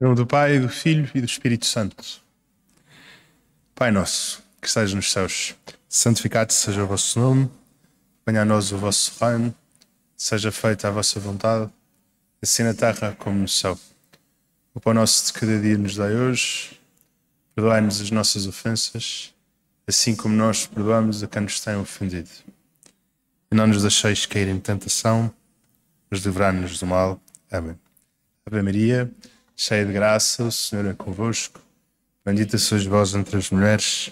Em nome do Pai, do Filho e do Espírito Santo. Pai nosso, que estás nos céus, santificado seja o vosso nome, venha a nós o vosso reino, seja feita a vossa vontade, assim na terra como no céu. O pão nosso de cada dia nos dai hoje, perdoai-nos as nossas ofensas, assim como nós perdoamos a quem nos tem ofendido. E não nos deixeis cair em tentação, mas livrai-nos do mal. Amém. Ave Maria, cheia de graça, o Senhor é convosco. Bendita sois vós entre as mulheres,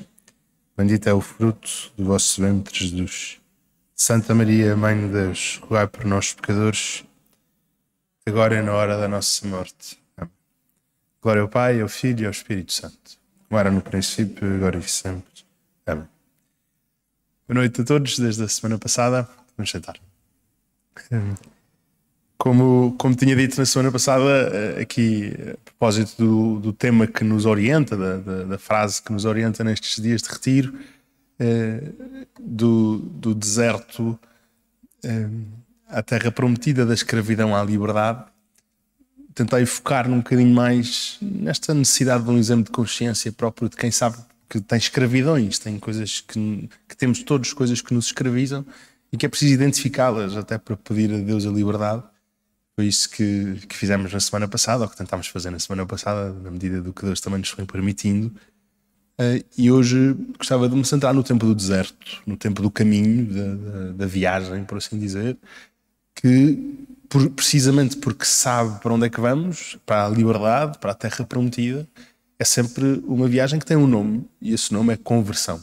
bendito é o fruto do vosso ventre, Jesus. Santa Maria, Mãe de Deus, rogai por nós, pecadores, agora e na hora da nossa morte. Amém. Glória ao Pai, ao Filho e ao Espírito Santo, como era no princípio, agora e sempre. Amém. Boa noite a todos, desde a semana passada. Vamos sentar. Como, como tinha dito na semana passada, eh, aqui a propósito do, do tema que nos orienta, da, da, da, frase que nos orienta nestes dias de retiro, eh, do, do deserto eh, à terra prometida, da escravidão à liberdade, tentei focar num bocadinho mais nesta necessidade de um exame de consciência próprio de quem sabe que tem escravidões, tem coisas que, que temos todos, coisas que nos escravizam e que é preciso identificá-las até para pedir a Deus a liberdade foi isso que, que fizemos na semana passada, ou que tentámos fazer na semana passada, na medida do que Deus também nos foi permitindo. Uh, e hoje gostava de me centrar no tempo do deserto, no tempo do caminho, da, da, da viagem, por assim dizer, que por, precisamente porque sabe para onde é que vamos, para a liberdade, para a terra prometida, é sempre uma viagem que tem um nome, e esse nome é conversão.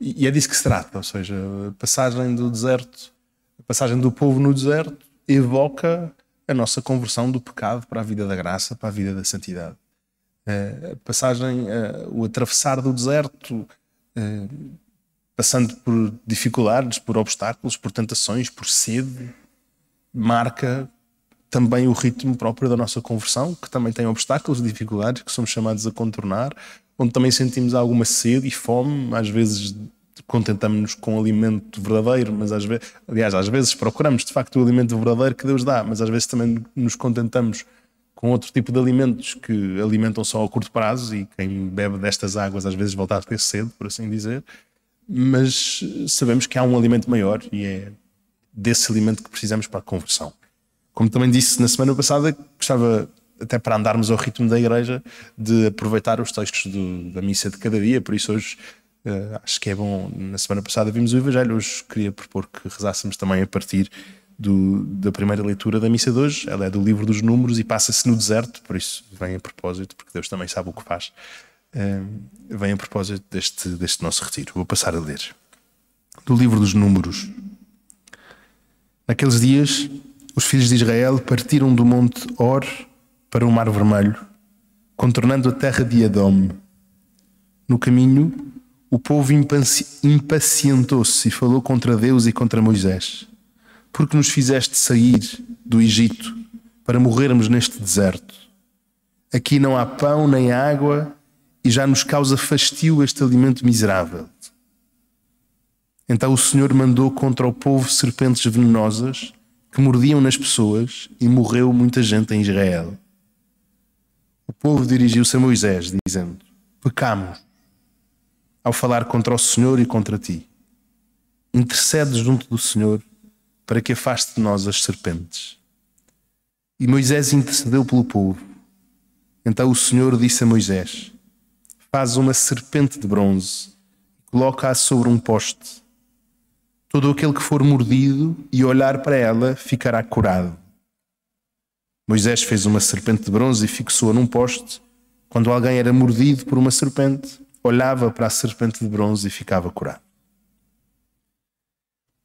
E, e é disso que se trata, ou seja, a passagem do deserto, a passagem do povo no deserto, evoca a nossa conversão do pecado para a vida da graça, para a vida da santidade. Eh, a passagem, eh, o atravessar do deserto, eh, passando por dificuldades, por obstáculos, por tentações, por sede, marca também o ritmo próprio da nossa conversão, que também tem obstáculos e dificuldades que somos chamados a contornar, onde também sentimos alguma sede e fome, às vezes contentamos-nos com o alimento verdadeiro, mas às vezes, aliás, às vezes procuramos de facto o alimento verdadeiro que Deus dá, mas às vezes também nos contentamos com outro tipo de alimentos que alimentam só a curto prazo e quem bebe destas águas às vezes volta a ter sede, por assim dizer. Mas sabemos que há um alimento maior e é desse alimento que precisamos para a conversão. Como também disse na semana passada, gostava até para andarmos ao ritmo da igreja, de aproveitar os textos do, da missa de cada dia. Por isso, hoje Uh, acho que é bom. Na semana passada vimos o Evangelho, hoje queria propor que rezássemos também a partir do, da primeira leitura da missa de hoje. Ela é do livro dos Números e passa-se no deserto, por isso vem a propósito, porque Deus também sabe o que faz. Uh, vem a propósito deste, deste nosso retiro. Vou passar a ler. Do livro dos Números. Naqueles dias, os filhos de Israel partiram do monte Or para o Mar Vermelho, contornando a terra de Edom. No caminho, o povo impacientou-se e falou contra Deus e contra Moisés. Porque nos fizeste sair do Egito para morrermos neste deserto? Aqui não há pão nem água e já nos causa fastio este alimento miserável. Então o Senhor mandou contra o povo serpentes venenosas que mordiam nas pessoas e morreu muita gente em Israel. O povo dirigiu-se a Moisés, dizendo: Pecamos ao falar contra o Senhor e contra ti. Intercede junto do Senhor para que afaste de nós as serpentes. E Moisés intercedeu pelo povo. Então o Senhor disse a Moisés: Faz uma serpente de bronze e coloca-a sobre um poste. Todo aquele que for mordido e olhar para ela ficará curado. Moisés fez uma serpente de bronze e fixou-a num poste. Quando alguém era mordido por uma serpente, olhava para a serpente de bronze e ficava curado.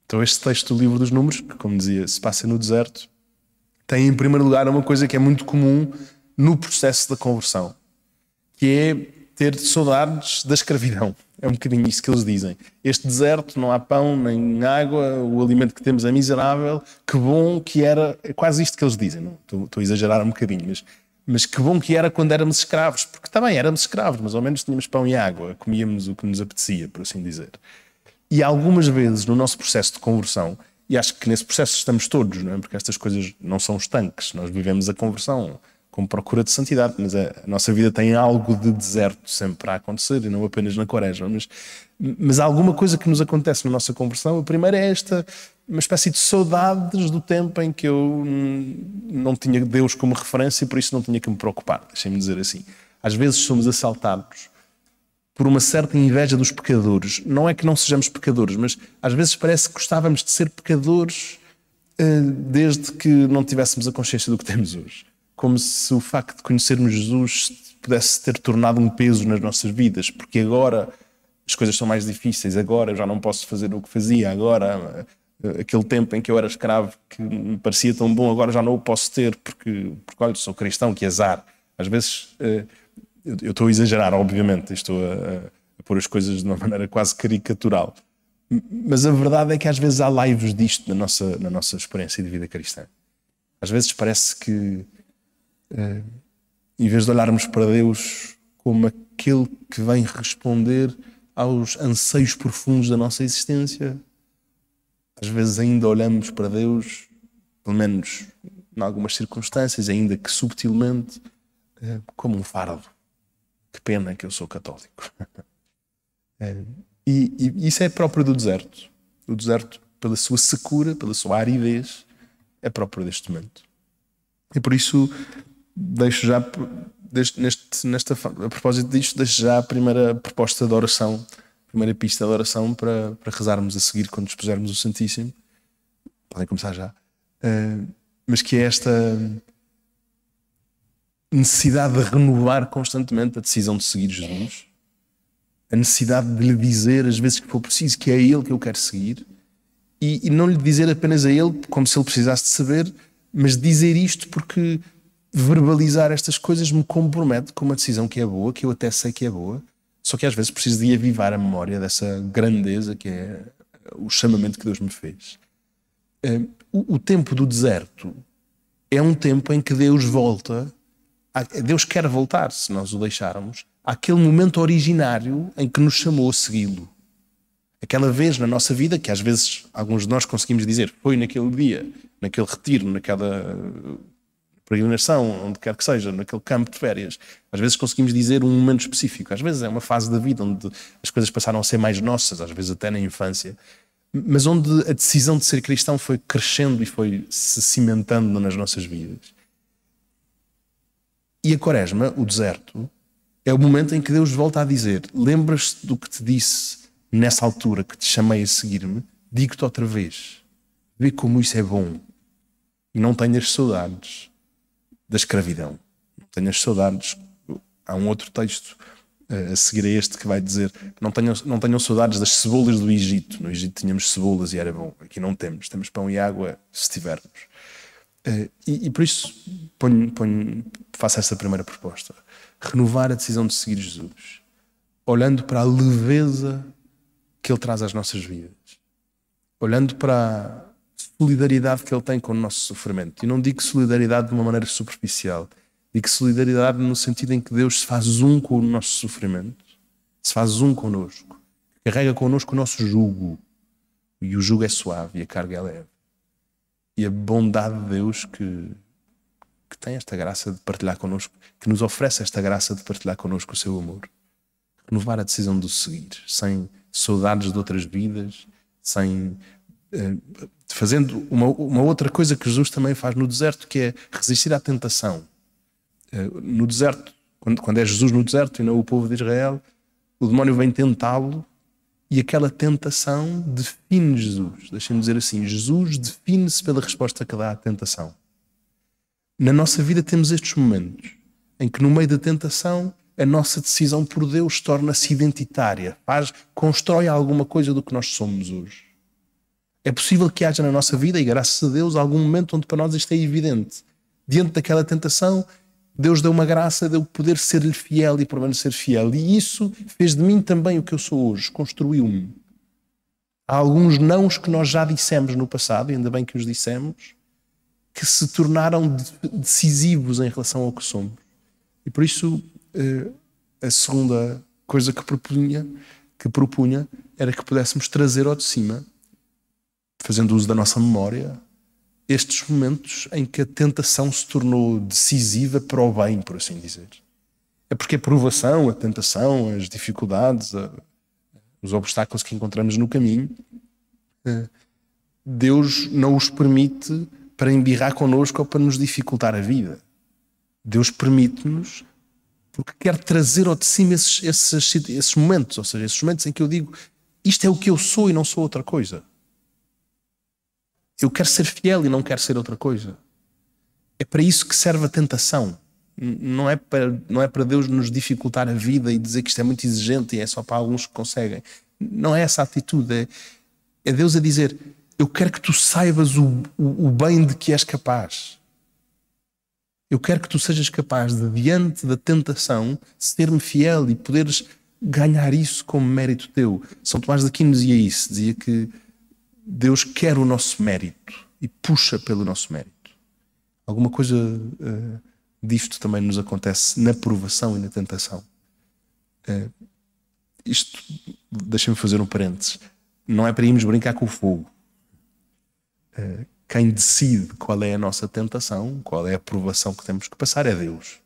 Então, este texto do livro dos Números, que, como dizia, se passa no deserto, tem em primeiro lugar uma coisa que é muito comum no processo da conversão, que é ter saudades da escravidão. É um bocadinho isso que eles dizem. Este deserto, não há pão nem água, o alimento que temos é miserável. Que bom que era. É quase isto que eles dizem. Não? Estou, estou a exagerar um bocadinho, mas mas que bom que era quando éramos escravos, porque também éramos escravos, mas ao menos tínhamos pão e água, comíamos o que nos apetecia, por assim dizer. E algumas vezes no nosso processo de conversão, e acho que nesse processo estamos todos, não é? porque estas coisas não são estanques, nós vivemos a conversão como procura de santidade, mas a, nossa vida tem algo de deserto sempre a acontecer, e não apenas na quaresma. Mas, mas há alguma coisa que nos acontece na nossa conversão. A primeira é esta, uma espécie de saudades do tempo em que eu não tinha Deus como referência e por isso não tinha que me preocupar, deixem-me dizer assim. Às vezes somos assaltados por uma certa inveja dos pecadores. Não é que não sejamos pecadores, mas às vezes parece que gostávamos de ser pecadores uh, desde que não tivéssemos a consciência do que temos hoje como se o facto de conhecermos Jesus pudesse ter tornado um peso nas nossas vidas, porque agora as coisas são mais difíceis, agora eu já não posso fazer o que fazia, agora eh, aquele tempo em que eu era escravo que me parecia tão bom, agora já não o posso ter porque, porque olha, sou cristão, que azar. Às vezes eh, eu estou a exagerar, obviamente, estou a, a pôr as coisas de uma maneira quase caricatural. Mas a verdade é que às vezes há lives disto na nossa, na nossa experiência de vida cristã. Às vezes parece que em vez de olharmos para Deus como aquele que vem responder aos anseios profundos da nossa existência, às vezes ainda olhamos para Deus, pelo menos em algumas circunstâncias, ainda que subtilmente, uh, como um fardo. Que pena que eu sou católico. uh, e, e isso é próprio do deserto. O deserto, pela sua secura, pela sua aridez, é próprio deste momento. E por isso deixo já, deste, neste, nesta, a propósito disto, deixo já a primeira proposta de oração, a primeira pista de oração para, para rezarmos a seguir quando expusermos o Santíssimo. Podem começar já. Uh, mas que é esta necessidade de renovar constantemente a decisão de seguir Jesus, a necessidade de lhe dizer, às vezes que for preciso, que é Ele que eu quero seguir, e, e não lhe dizer apenas a Ele como se Ele precisasse de saber, mas dizer isto porque verbalizar estas coisas me compromete com uma decisão que é boa, que eu até sei que é boa, só que às vezes preciso de avivar a memória dessa grandeza que é o chamamento que Deus me fez. Hum, o tempo do deserto é um tempo em que Deus volta, Deus quer voltar, se nós o deixarmos, àquele momento originário em que nos chamou a segui-lo. Aquela vez na nossa vida, que às vezes alguns de nós conseguimos dizer, foi naquele dia, naquele retiro, naquela peregrinação, onde quer que seja, naquele campo de férias. Às vezes conseguimos dizer um momento específico, às vezes é uma fase da vida onde as coisas passaram a ser mais nossas, às vezes até na infância, mas onde a decisão de ser cristão foi crescendo e foi se cimentando nas nossas vidas. E a quaresma, o deserto, é o momento em que Deus volta a dizer: Lembras-te do que te disse nessa altura que te chamei a seguir-me? Digo-te outra vez. Vê como isso é bom. E não tenhas saudades da escravidão. Tenho as saudades. Há um outro texto uh, a seguir a este que vai dizer: não tenham, não tenham saudades das cebolas do Egito. No Egito tínhamos cebolas e era bom. Aqui não temos. Temos pão e água se tivermos. Uh, e, e, por isso ponho, ponho, faço essa primeira proposta: renovar a decisão de seguir Jesus, olhando para a leveza que Ele traz às nossas vidas, olhando para solidariedade que ele tem com o nosso sofrimento. E não digo solidariedade de uma maneira superficial. Digo solidariedade no sentido em que Deus se faz um com o nosso sofrimento, se faz um connosco, carrega connosco o nosso jugo. E o jugo é suave e a carga é leve. E a bondade de Deus que, que tem esta graça de partilhar connosco, que nos oferece esta graça de partilhar connosco o seu amor. Renovar a decisão de o seguir, sem saudades de outras vidas, sem eh, fazendo uma, uma, outra coisa que Jesus também faz no deserto, que é resistir à tentação. Eh, no deserto, quando, quando é Jesus no deserto e não o povo de Israel, o demónio vem tentá-lo e aquela tentação define Jesus. Deixem-me dizer assim: Jesus define-se pela resposta que dá à tentação. Na nossa vida temos estes momentos em que, no meio da tentação, a nossa decisão por Deus torna-se identitária, faz, constrói alguma coisa do que nós somos hoje. É possível que haja na nossa vida, e graças a Deus, algum momento onde para nós isto é evidente. Diante daquela tentação, Deus deu uma graça de eu poder ser-lhe fiel e permanecer fiel. E isso fez de mim também o que eu sou hoje, construiu-me. Há alguns nãos que nós já dissemos no passado, e ainda bem que os dissemos, que se tornaram decisivos em relação ao que somos. E por isso, eh, a segunda coisa que propunha, que propunha era que pudéssemos trazer ao de cima fazendo uso da nossa memória, estes momentos em que a tentação se tornou decisiva para o bem, por assim dizer. É porque a provação, a tentação, as dificuldades, a, os obstáculos que encontramos no caminho, eh, Deus não os permite para embirrar connosco ou para nos dificultar a vida. Deus permite-nos porque quer trazer ao de cima esses, esses, esses momentos, ou seja, esses momentos em que eu digo isto é o que eu sou e não sou outra coisa. Eu quero ser fiel e não quero ser outra coisa. É para isso que serve a tentação. Não é para, não é para Deus nos dificultar a vida e dizer que isto é muito exigente e é só para alguns que conseguem. Não é essa a atitude. É, é Deus a dizer: Eu quero que tu saibas o, o, o bem de que és capaz. Eu quero que tu sejas capaz de, diante da tentação, ser-me fiel e poderes ganhar isso como mérito teu. São Tomás de Aquino dizia isso, dizia que Deus quer o nosso mérito e puxa pelo nosso mérito. Alguma coisa uh, disto também nos acontece na provação e na tentação. Uh, isto, deixa-me fazer um parênteses, não é para irmos brincar com o fogo. Uh, quem decide qual é a nossa tentação, qual é a provação que temos que passar, é Deus.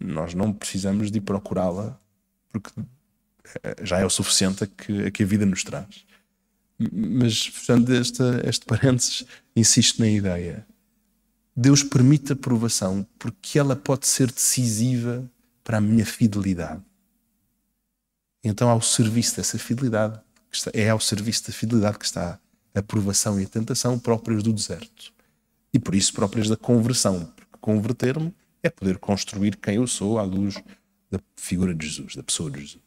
Nós não precisamos de procurá-la porque já é o suficiente a que, a que a vida nos traz. Mas, fechando este, este parênteses, insisto na ideia. Deus permite a provação porque ela pode ser decisiva para a minha fidelidade. Então, ao serviço dessa fidelidade, é ao serviço da fidelidade que está a provação e a tentação próprias do deserto. E por isso próprias da conversão. Porque converter-me é poder construir quem eu sou à luz da figura de Jesus, da pessoa de Jesus.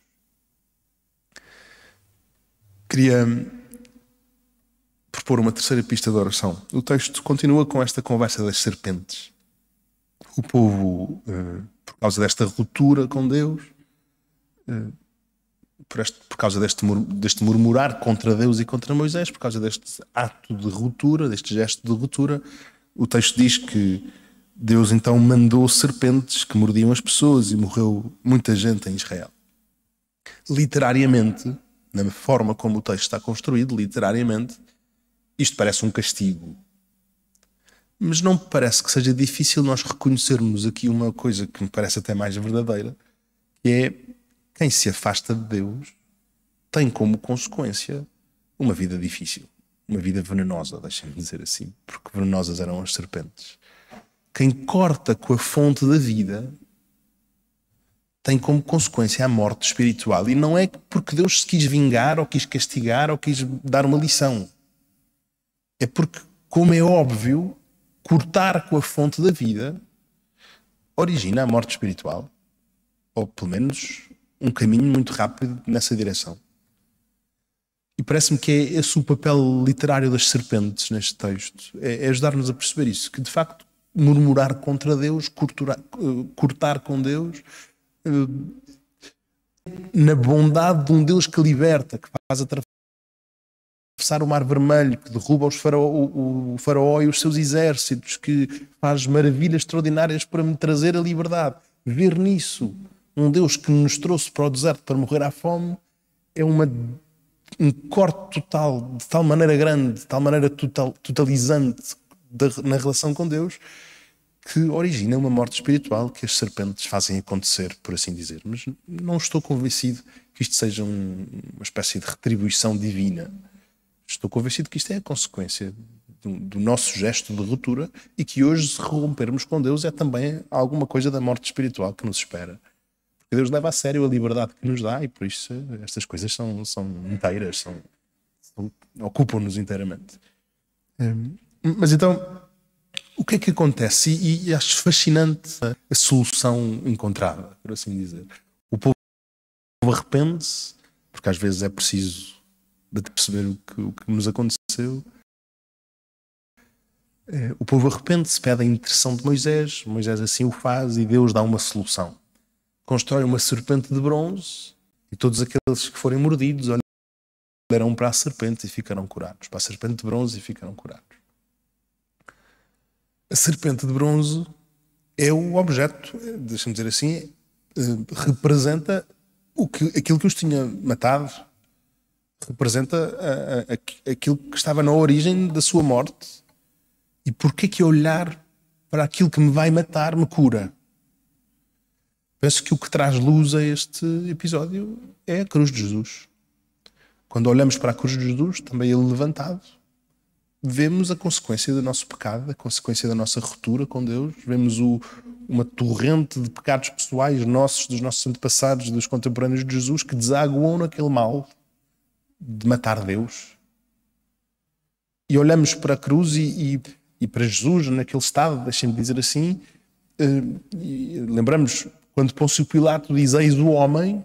Queria propor uma terceira pista de oração. O texto continua com esta conversa das serpentes. O povo, eh, por causa desta ruptura com Deus, eh, por, este, por causa deste, deste murmurar contra Deus e contra Moisés, por causa deste ato de ruptura, deste gesto de ruptura, o texto diz que Deus então mandou serpentes que mordiam as pessoas e morreu muita gente em Israel. Literariamente, na forma como o texto está construído, literariamente, isto parece um castigo. Mas não me parece que seja difícil nós reconhecermos aqui uma coisa que me parece até mais verdadeira, que é quem se afasta de Deus tem como consequência uma vida difícil, uma vida venenosa, deixem-me dizer assim, porque venenosas eram as serpentes. Quem corta com a fonte da vida tem como consequência a morte espiritual. E não é porque Deus se quis vingar, ou quis castigar, ou quis dar uma lição. É porque, como é óbvio, cortar com a fonte da vida origina a morte espiritual. Ou pelo menos um caminho muito rápido nessa direção. E parece-me que é esse o papel literário das serpentes neste texto. É, é ajudar-nos a perceber isso, que de facto murmurar contra Deus, cortar, cortar com Deus, na bondade de um Deus que liberta, que faz atravessar o mar vermelho, que derruba os faraó, o, o faraó e os seus exércitos, que faz maravilhas extraordinárias para me trazer a liberdade. Ver nisso um Deus que nos trouxe para o deserto para morrer à fome é uma, um corte total, de tal maneira grande, de tal maneira total, totalizante na relação com Deus, que origina uma morte espiritual que as serpentes fazem acontecer, por assim dizer. Mas não estou convencido que isto seja um, uma espécie de retribuição divina. Estou convencido que isto é a consequência do, do, nosso gesto de ruptura e que hoje, se rompermos com Deus, é também alguma coisa da morte espiritual que nos espera. Porque Deus leva a sério a liberdade que nos dá e por isso estas coisas são, são inteiras, são, são ocupam-nos inteiramente. Hum, mas então, o que é que acontece? E, e acho fascinante a solução encontrada, por assim dizer. O povo arrepende-se, porque às vezes é preciso perceber o que, o que nos aconteceu. É, o povo arrepende-se, pede a intercessão de Moisés, Moisés assim o faz e Deus dá uma solução. Constrói uma serpente de bronze e todos aqueles que forem mordidos olharão para a serpente e ficarão curados. Para a serpente de bronze e ficarão curados a serpente de bronze é o objeto, deixa-me dizer assim, eh, representa o que, aquilo que os tinha matado, representa a, a, aquilo que estava na origem da sua morte E porquê que olhar para aquilo que me vai matar me cura? Penso que o que traz luz a este episódio é a cruz de Jesus. Quando olhamos para a cruz de Jesus, também ele levantado, vemos a consequência do nosso pecado, a consequência da nossa ruptura com Deus, vemos o, uma torrente de pecados pessoais nossos, dos nossos antepassados, dos contemporâneos de Jesus, que desaguam naquele mal de matar Deus. E olhamos para a cruz e, e, e para Jesus naquele estado, deixem-me dizer assim, uh, lembramos quando Pôncio Pilato diz eis o homem,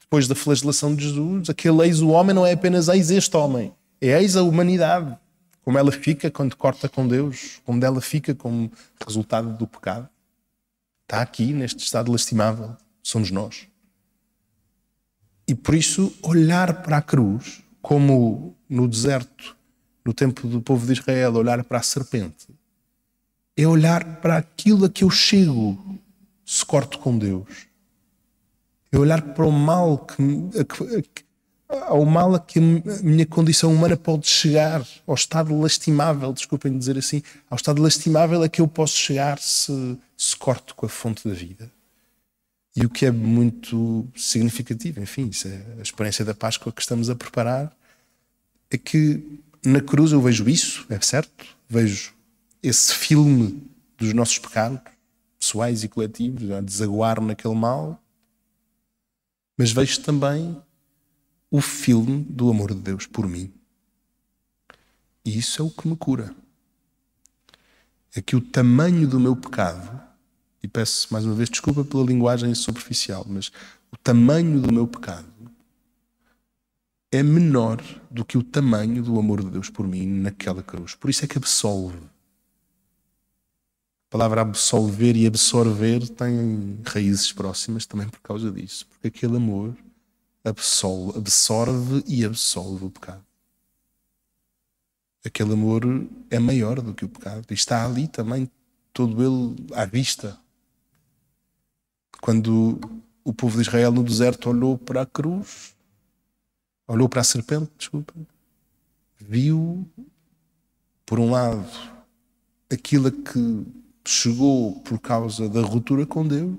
depois da flagelação de Jesus, aquele eis o homem não é apenas eis este homem, é eis a humanidade, como ela fica quando corta com Deus, como ela fica como resultado do pecado. Está aqui neste estado lastimável, somos nós. E por isso, olhar para a cruz, como no deserto, no tempo do povo de Israel, olhar para a serpente, é olhar para aquilo a que eu chego se corto com Deus. É olhar para o mal que, ao mal a que a minha condição humana pode chegar, ao estado lastimável, desculpem dizer assim, ao estado lastimável a que eu posso chegar se, se corto com a fonte da vida. E o que é muito significativo, enfim, isso é a experiência da Páscoa que estamos a preparar, é que na cruz eu vejo isso, é certo? Vejo esse filme dos nossos pecados, pessoais e coletivos, a desaguar naquele mal, mas vejo também o filme do amor de Deus por mim. E isso é o que me cura. É que o tamanho do meu pecado, e peço mais uma vez desculpa pela linguagem superficial, mas o tamanho do meu pecado é menor do que o tamanho do amor de Deus por mim naquela cruz. Por isso é que absolve. A palavra absolver e absorver têm raízes próximas também por causa disso. Porque aquele amor absolve, absorve e absolve o pecado. Aquele amor é maior do que o pecado. E está ali também, todo ele à vista. Quando o povo de Israel no deserto olhou para a cruz, olhou para a serpente, desculpa, viu, por um lado, aquilo que chegou por causa da ruptura com Deus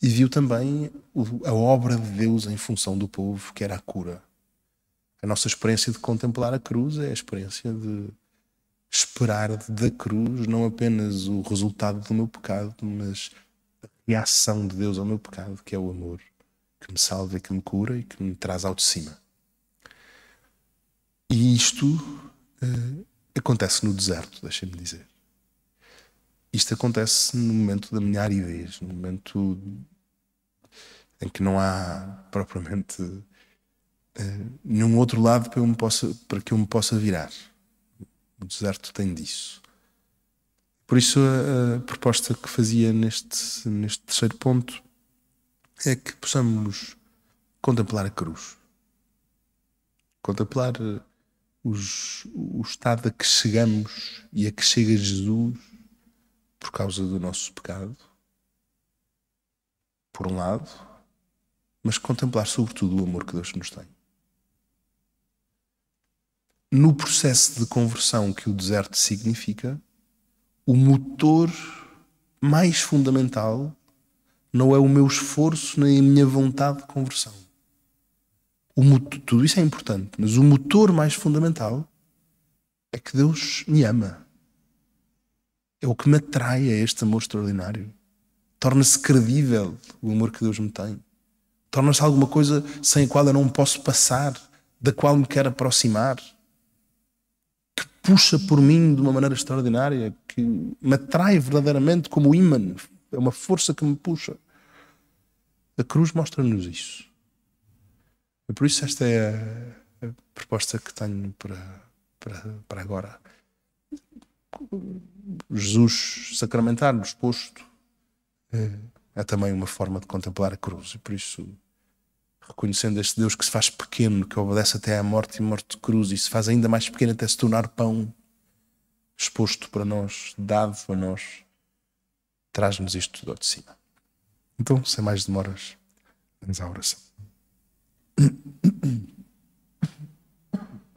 e viu também a obra de Deus em função do povo, que era a cura. A nossa experiência de contemplar a cruz é a experiência de esperar da cruz não apenas o resultado do meu pecado, mas a reação de Deus ao meu pecado, que é o amor, que me salva e que me cura e que me traz ao de cima. E isto uh, acontece no deserto, deixem-me dizer. Isto acontece no momento da minha aridez, no momento em que não há propriamente uh, nenhum outro lado para, eu me possa, para que eu me possa virar. O deserto tem disso. Por isso, a, a proposta que fazia neste, neste terceiro ponto é que possamos contemplar a cruz. Contemplar eh, os, o estado a que chegamos e a que chega Jesus por causa do nosso pecado, por um lado, mas contemplar sobretudo o amor que Deus nos tem. No processo de conversão que o deserto significa, o motor mais fundamental não é o meu esforço nem a minha vontade de conversão. Motor, tudo isso é importante, mas o motor mais fundamental é que Deus me ama. É o que me atrai a este amor extraordinário. Torna-se credível o amor que Deus me tem. Torna-se alguma coisa sem a qual eu não posso passar, da qual me quero aproximar, puxa por mim de uma maneira extraordinária, que me atrai verdadeiramente como imã. É uma força que me puxa. A cruz mostra-nos isso. E por isso esta é a, proposta que tenho para, para, para agora. Jesus sacramentado, exposto, é, é também uma forma de contemplar a cruz. E por isso reconhecendo este Deus que se faz pequeno, que obedece até à morte e morte de cruz e se faz ainda mais pequeno até se tornar pão exposto para nós, dado a nós, traz-nos isto tudo de cima. Então, sem mais demoras, vamos à oração.